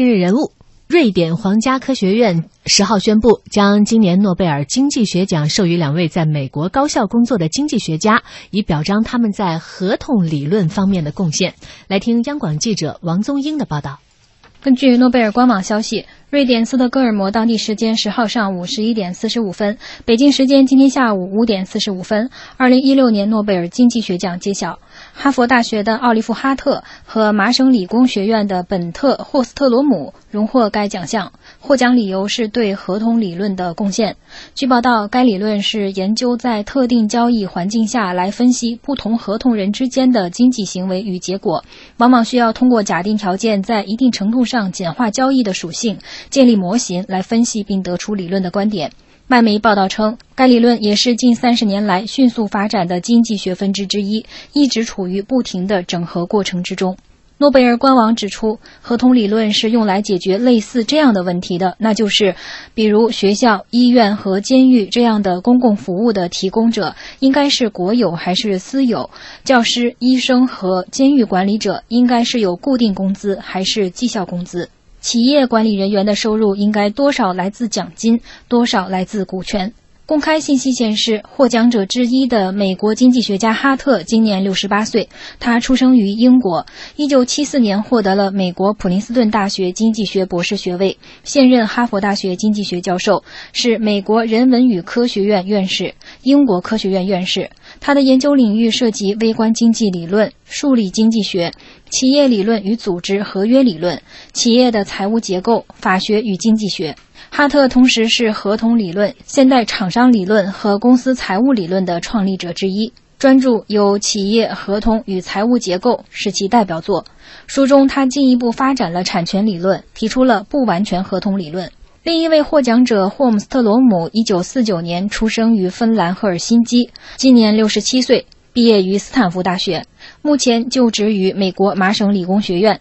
今日人物。瑞典皇家科学院十号宣布，将今年诺贝尔经济学奖授予两位在美国高校工作的经济学家，以表彰他们在合同理论方面的贡献。来听央广记者王宗英的报道。根据诺贝尔官网消息，瑞典斯德哥尔摩当地时间十号上午十一点四十五分，北京时间今天下午五点四十五分，二零一六年诺贝尔经济学奖揭晓。哈佛大学的奥利弗·哈特和麻省理工学院的本特·霍斯特罗姆荣获该奖项，获奖理由是对合同理论的贡献。据报道，该理论是研究在特定交易环境下来分析不同合同人之间的经济行为与结果，往往需要通过假定条件，在一定程度上简化交易的属性，建立模型来分析并得出理论的观点。外媒报道称，该理论也是近三十年来迅速发展的经济学分支之一，一直处于不停的整合过程之中。诺贝尔官网指出，合同理论是用来解决类似这样的问题的，那就是，比如学校、医院和监狱这样的公共服务的提供者应该是国有还是私有？教师、医生和监狱管理者应该是有固定工资还是绩效工资？企业管理人员的收入应该多少来自奖金，多少来自股权？公开信息显示，获奖者之一的美国经济学家哈特今年六十八岁，他出生于英国，一九七四年获得了美国普林斯顿大学经济学博士学位，现任哈佛大学经济学教授，是美国人文与科学院院士、英国科学院院士。他的研究领域涉及微观经济理论、数理经济学。企业理论与组织合约理论、企业的财务结构、法学与经济学。哈特同时是合同理论、现代厂商理论和公司财务理论的创立者之一，专著有《企业合同与财务结构》是其代表作。书中他进一步发展了产权理论，提出了不完全合同理论。另一位获奖者霍姆斯特罗姆，一九四九年出生于芬兰赫尔辛基，今年六十七岁，毕业于斯坦福大学。目前就职于美国麻省理工学院。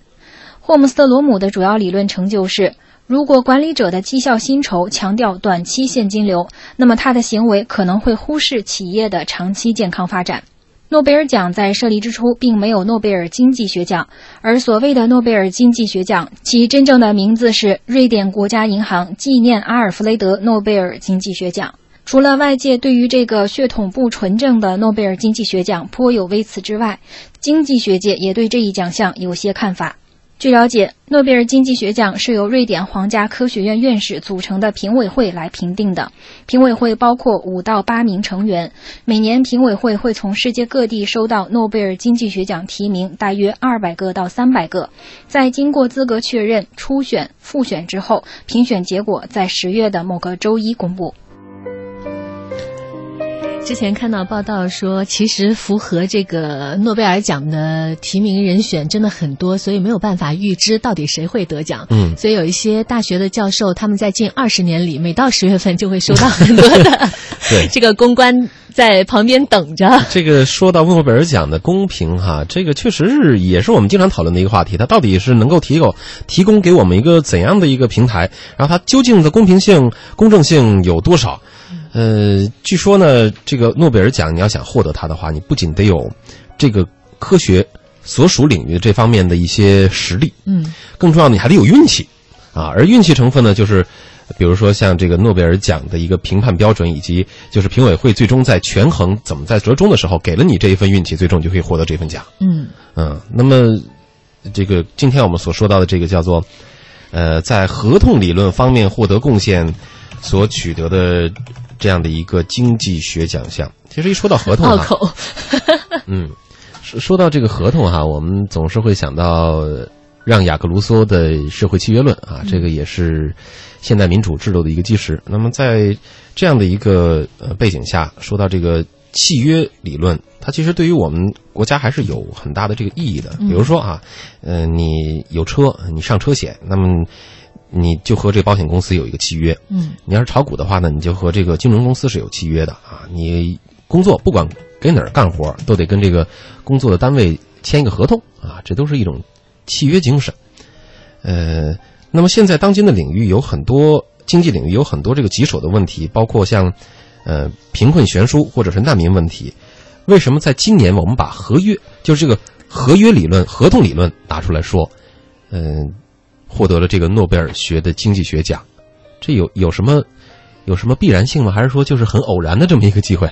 霍姆斯特罗姆的主要理论成就是：如果管理者的绩效薪酬强调短期现金流，那么他的行为可能会忽视企业的长期健康发展。诺贝尔奖在设立之初并没有诺贝尔经济学奖，而所谓的诺贝尔经济学奖，其真正的名字是瑞典国家银行纪念阿尔弗雷德·诺贝尔经济学奖。除了外界对于这个血统不纯正的诺贝尔经济学奖颇有微词之外，经济学界也对这一奖项有些看法。据了解，诺贝尔经济学奖是由瑞典皇家科学院院士组成的评委会来评定的。评委会包括五到八名成员，每年评委会会从世界各地收到诺贝尔经济学奖提名，大约二百个到三百个。在经过资格确认、初选、复选之后，评选结果在十月的某个周一公布。之前看到报道说，其实符合这个诺贝尔奖的提名人选真的很多，所以没有办法预知到底谁会得奖。嗯，所以有一些大学的教授，他们在近二十年里，每到十月份就会收到很多的 对这个公关在旁边等着。这个说到诺贝尔奖的公平哈，这个确实是也是我们经常讨论的一个话题。它到底是能够提供提供给我们一个怎样的一个平台？然后它究竟的公平性、公正性有多少？呃，据说呢，这个诺贝尔奖你要想获得它的话，你不仅得有这个科学所属领域这方面的一些实力，嗯，更重要的你还得有运气啊。而运气成分呢，就是比如说像这个诺贝尔奖的一个评判标准，以及就是评委会最终在权衡怎么在折中的时候给了你这一份运气，最终你就可以获得这份奖。嗯嗯，那么这个今天我们所说到的这个叫做呃，在合同理论方面获得贡献所取得的这样的一个经济学奖项，其实一说到合同啊。嗯，说说到这个合同哈，我们总是会想到让雅各卢梭的《社会契约论》啊，这个也是现代民主制度的一个基石。那么在这样的一个呃背景下，说到这个契约理论，它其实对于我们国家还是有很大的这个意义的。比如说啊，呃，你有车，你上车险，那么你就和这保险公司有一个契约。嗯你要是炒股的话呢，你就和这个金融公司是有契约的啊。你工作不管给哪儿干活，都得跟这个工作的单位签一个合同啊，这都是一种契约精神。呃，那么现在当今的领域有很多经济领域有很多这个棘手的问题，包括像呃贫困悬殊或者是难民问题。为什么在今年我们把合约就是这个合约理论、合同理论拿出来说？嗯、获得了这个诺贝尔学的经济学奖，这有有什么有什么必然性吗？还是说就是很偶然的这么一个机会，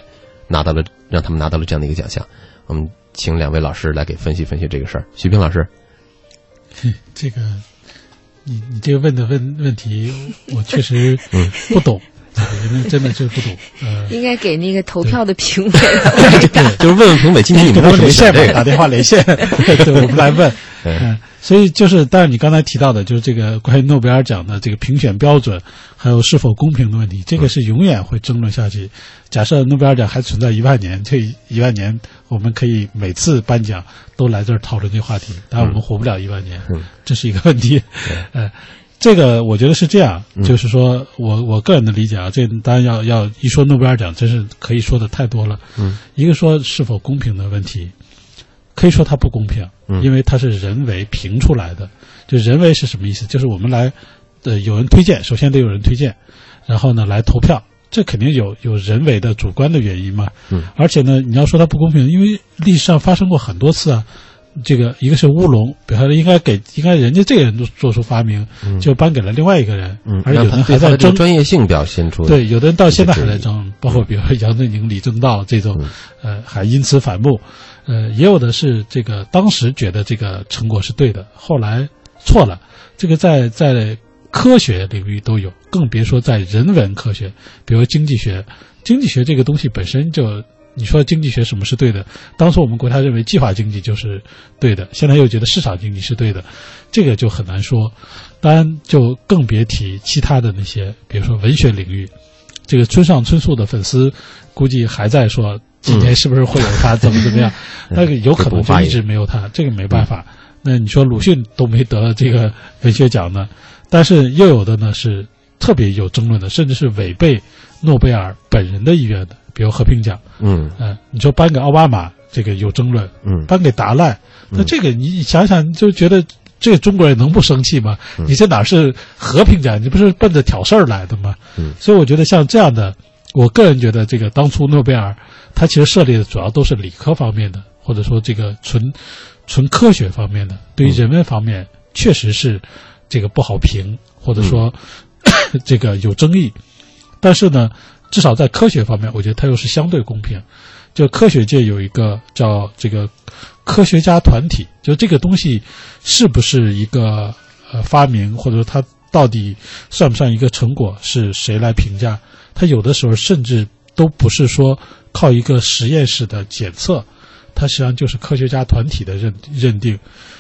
拿到了让他们拿到了这样的一个奖项？我们请两位老师来给分析分析这个事儿。徐平老师，这个你你这个问的问问题，我确实 不懂。真的真的是不懂，呃，应该给那个投票的评委 对，就是问问评委，今天你们都连线吧，打电话连线，对，我们来问。嗯，所以就是，但是你刚才提到的，就是这个关于诺贝尔奖的这个评选标准，还有是否公平的问题，这个是永远会争论下去。假设诺贝尔奖还存在一万年，这一万年我们可以每次颁奖都来这儿讨论这个话题，当然我们活不了一万年，这是一个问题。呃。这个我觉得是这样，就是说我我个人的理解啊，这当然要要一说诺贝尔奖，真是可以说的太多了。嗯，一个说是否公平的问题，可以说它不公平，因为它是人为评出来的。就人为是什么意思？就是我们来，呃，有人推荐，首先得有人推荐，然后呢来投票，这肯定有有人为的主观的原因嘛。嗯，而且呢，你要说它不公平，因为历史上发生过很多次啊。这个一个是乌龙，比方说应该给应该人家这个人做做出发明，就颁给了另外一个人，嗯而有人还在争专业性表现出。对，有的人到现在还在争，包括比如说杨振宁、李政道这种，呃，还因此反目。呃，也有的是这个当时觉得这个成果是对的，后来错了。这个在在科学领域都有，更别说在人文科学，比如经济学，经济学这个东西本身就。你说经济学什么是对的？当初我们国家认为计划经济就是对的，现在又觉得市场经济是对的，这个就很难说。当然，就更别提其他的那些，比如说文学领域，这个村上春树的粉丝估计还在说今年是不是会有他怎么怎么样？那个有可能就一直没有他，这个没办法。那你说鲁迅都没得这个文学奖呢？但是又有的呢是特别有争论的，甚至是违背诺贝尔本人的意愿的。比如和平奖，嗯，嗯，你说颁给奥巴马，这个有争论，嗯，颁给达赖，那这个你想想就觉得这中国人能不生气吗？你这哪是和平奖？你不是奔着挑事儿来的吗？嗯，所以我觉得像这样的，我个人觉得这个当初诺贝尔他其实设立的主要都是理科方面的，或者说这个纯纯科学方面的，对于人文方面确实是这个不好评，或者说 这个有争议，但是呢。至少在科学方面，我觉得它又是相对公平。就科学界有一个叫这个科学家团体，就这个东西是不是一个呃发明，或者说它到底算不算一个成果，是谁来评价？它有的时候甚至都不是说靠一个实验室的检测，它实际上就是科学家团体的认认定。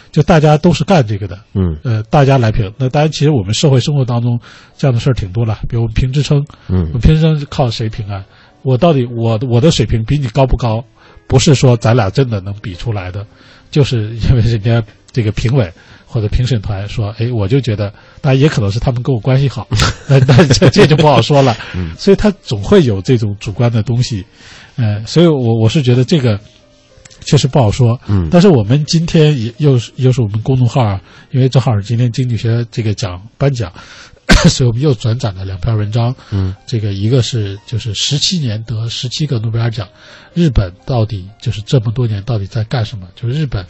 就大家都是干这个的，嗯，呃，大家来评。那当然，其实我们社会生活当中这样的事儿挺多了。比如我们评职称，嗯，我们评职称靠谁评啊？我到底我我的水平比你高不高？不是说咱俩真的能比出来的，就是因为人家这个评委或者评审团说，哎，我就觉得，当然也可能是他们跟我关系好，那那这这就不好说了。嗯，所以他总会有这种主观的东西，呃，所以我我是觉得这个。确实不好说，嗯，但是我们今天也又是又是我们公众号啊，因为正好是今天经济学这个奖颁奖，所以我们又转载了两篇文章，嗯，这个一个是就是十七年得十七个诺贝尔奖，日本到底就是这么多年到底在干什么？就是日本，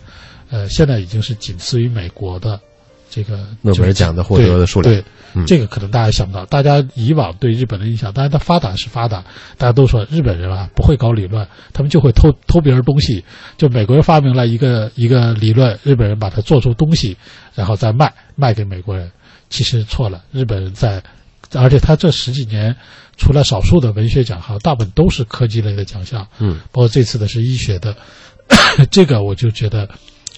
呃，现在已经是仅次于美国的。这个诺贝尔奖的获得的数量，对，这个可能大家想不到。大家以往对日本的印象，当然它发达是发达，大家都说日本人啊不会搞理论，他们就会偷偷别人东西。就美国人发明了一个一个理论，日本人把它做出东西，然后再卖卖给美国人。其实错了，日本人在，而且他这十几年除了少数的文学奖哈，大部分都是科技类的奖项，嗯，包括这次的是医学的，这个我就觉得，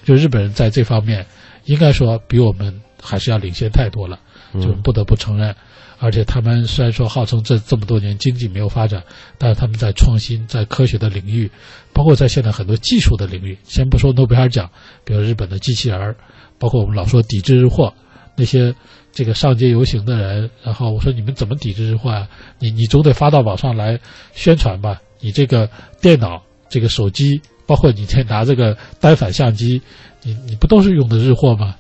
就日本人在这方面。应该说比我们还是要领先太多了，就不得不承认。而且他们虽然说号称这这么多年经济没有发展，但是他们在创新、在科学的领域，包括在现在很多技术的领域，先不说诺贝尔奖，比如日本的机器人，包括我们老说抵制日货，那些这个上街游行的人，然后我说你们怎么抵制日货啊？你你总得发到网上来宣传吧？你这个电脑、这个手机，包括你这拿这个单反相机。你你不都是用的日货吗？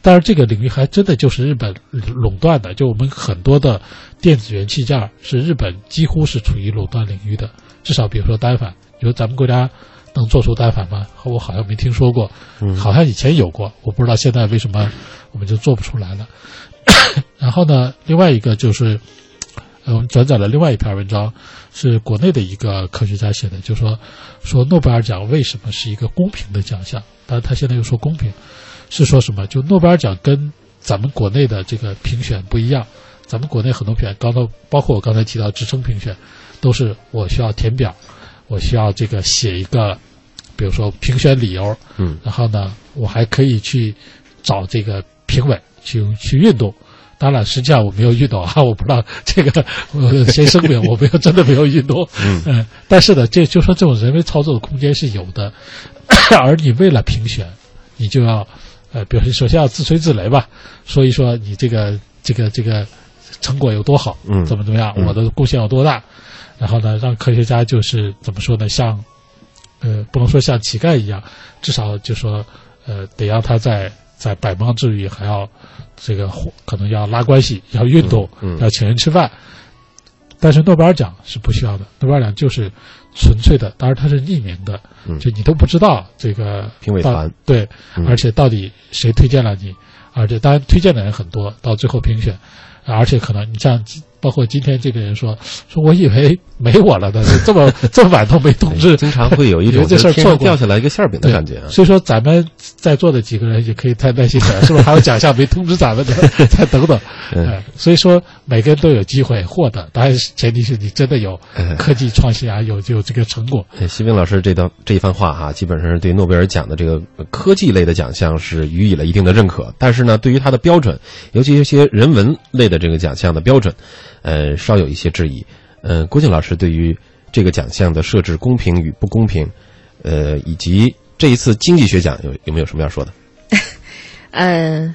但是这个领域还真的就是日本垄断的，就我们很多的电子元器件是日本几乎是处于垄断领域的。至少比如说单反，比如咱们国家能做出单反吗？我好像没听说过，嗯好像以前有过，我不知道现在为什么我们就做不出来了。然后呢，另外一个就是，呃，我们转载了另外一篇文章，是国内的一个科学家写的，就说说诺贝尔奖为什么是一个公平的奖项？但是他现在又说公平，是说什么？就诺贝尔奖跟咱们国内的这个评选不一样，咱们国内很多评选，刚刚包括我刚才提到职称评选，都是我需要填表，我需要这个写一个，比如说评选理由，嗯然后呢，我还可以去找这个评委去去运动。当然，实际上我没有运动啊，我不知道这个呃谁声明我没有真的没有运动。嗯。但是呢，这就说这种人为操作的空间是有的，而你为了评选，你就要呃，比如说首先要自吹自擂吧，说一说你这个这个这个成果有多好，嗯。怎么怎么样，嗯。我的贡献有多大，然后呢，让科学家就是怎么说呢，像呃，不能说像乞丐一样，至少就说呃，得让他在在百忙之余还要这个可能要拉关系，要运动，嗯嗯。要请人吃饭。但是诺贝尔奖是不需要的，诺贝尔奖就是纯粹的，当然它是匿名的，嗯。就你都不知道这个评委团。对，嗯。而且到底谁推荐了你，而且当然推荐的人很多，到最后评选，而且可能你像包括今天这个人说说，我以为没我了呢，这么这么晚都没通知，经常会有一种这事儿错过掉下来一个馅儿饼的感觉啊。所以说，咱们在座的几个人也可以太耐心点，是不是还有奖项没通知咱们的？再等等。所以说每个人都有机会获得，当然是前提是你真的有嗯科技创新啊，有有这个成果。哎西冰老师这段这一番话哈、基本上是对诺贝尔奖的这个呃科技类的奖项是予以了一定的认可，但是呢，对于它的标准，尤其一些人文类的这个奖项的标准，呃，稍有一些质疑。呃，郭靖老师对于这个奖项的设置公平与不公平，呃，以及这一次经济学奖有有没有什么要说的？呃，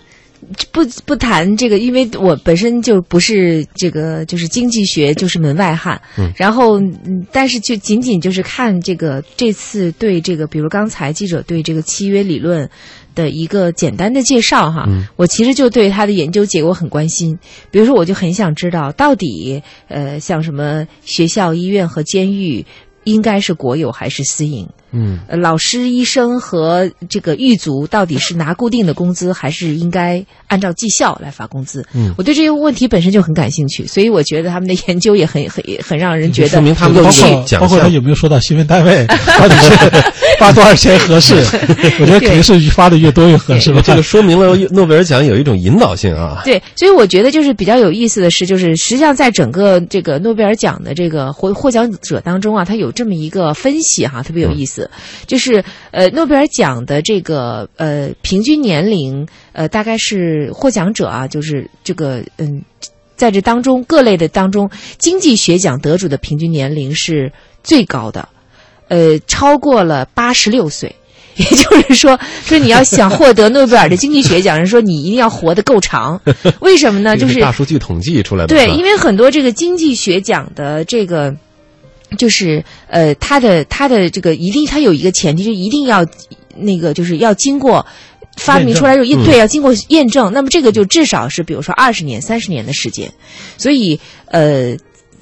不不谈这个，因为我本身就不是这个，就是经济学就是门外汉。嗯然后，嗯但是就仅仅就是看这个这次对这个，比如刚才记者对这个契约理论的一个简单的介绍哈，嗯我其实就对他的研究结果很关心。比如说，我就很想知道，到底呃，像什么学校、医院和监狱。应该是国有还是私营？嗯呃，老师、医生和这个狱卒到底是拿固定的工资，还是应该按照绩效来发工资？嗯我对这个问题本身就很感兴趣，所以我觉得他们的研究也很很 很让人觉得说明他们包括他有没有说到新闻单位 到底是 发多少钱合适？我觉得肯定是发的越多越合适吧。这个说明了诺贝尔奖有一种引导性啊。对，所以我觉得就是比较有意思的是，就是实际上在整个这个诺贝尔奖的这个获获奖者当中啊，他有这么一个分析哈，特别有意思，就是呃诺贝尔奖的这个呃平均年龄呃大概是获奖者啊，就是这个嗯。在这当中，各类的当中，经济学奖得主的平均年龄是最高的，呃，超过了八十六岁。也就是说，说你要想获得诺贝尔的经济学奖，人说你一定要活得够长。为什么呢？就是大数据统计出来的。对，因为很多这个经济学奖的这个。就是呃，他的他的这个一定，他有一个前提，就一定要那个，就是要经过发明出来之后，验对，要经过验证。那么这个就至少是，比如说二十年、三十年的时间。所以呃，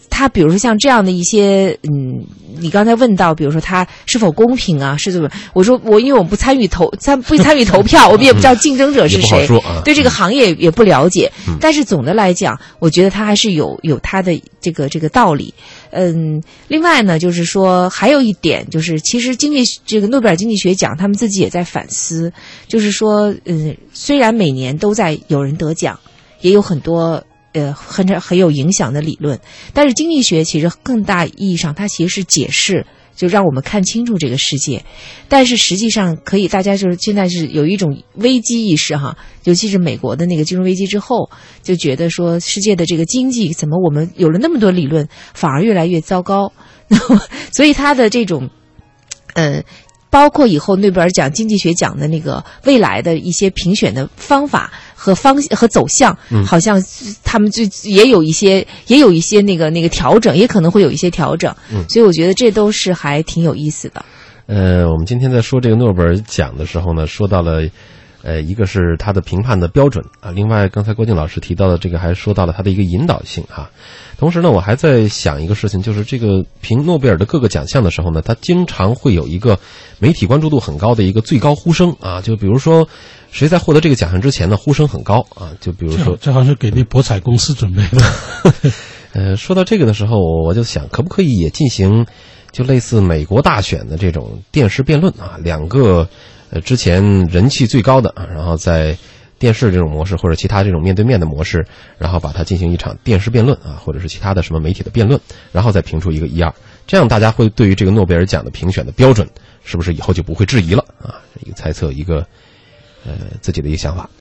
他比如说像这样的一些，嗯，你刚才问到，比如说他是否公平啊，是怎么？我说我因为我不参与投参不参与投票，我们也不知道竞争者是谁，啊。对这个行业也不了解，嗯但是总的来讲，我觉得他还是有有他的这个这个道理。嗯，另外呢，就是说还有一点，就是其实经济这个诺贝尔经济学奖，他们自己也在反思，就是说，嗯，虽然每年都在有人得奖，也有很多。呃，很很有影响的理论，但是经济学其实更大意义上，它其实是解释，就让我们看清楚这个世界。但是实际上，可以大家就是现在是有一种危机意识哈，尤其是美国的那个金融危机之后，就觉得说世界的这个经济怎么我们有了那么多理论，反而越来越糟糕。所以他的这种，呃，包括以后诺贝尔奖经济学奖的那个未来的一些评选的方法和方向和走向，嗯好像他们就也有一些也有一些那个那个调整，也可能会有一些调整。嗯所以我觉得这都是还挺有意思的。呃，我们今天在说这个诺贝尔奖的时候呢，说到了，呃，一个是他的评判的标准啊，另外刚才郭靖老师提到的这个还说到了他的一个引导性啊。同时呢，我还在想一个事情，就是这个评诺贝尔的各个奖项的时候呢，他经常会有一个媒体关注度很高的一个最高呼声啊，就比如说谁在获得这个奖项之前呢，呼声很高啊，就比如说这好像是给那博彩公司准备的。呃，说到这个的时候，我就想，可不可以也进行就类似美国大选的这种电视辩论啊？两个呃之前人气最高的啊，然后在电视这种模式或者其他这种面对面的模式，然后把它进行一场电视辩论啊，或者是其他的什么媒体的辩论，然后再评出一个一二，这样大家会对于这个诺贝尔奖的评选的标准，是不是以后就不会质疑了啊？一个猜测，一个呃自己的一个想法。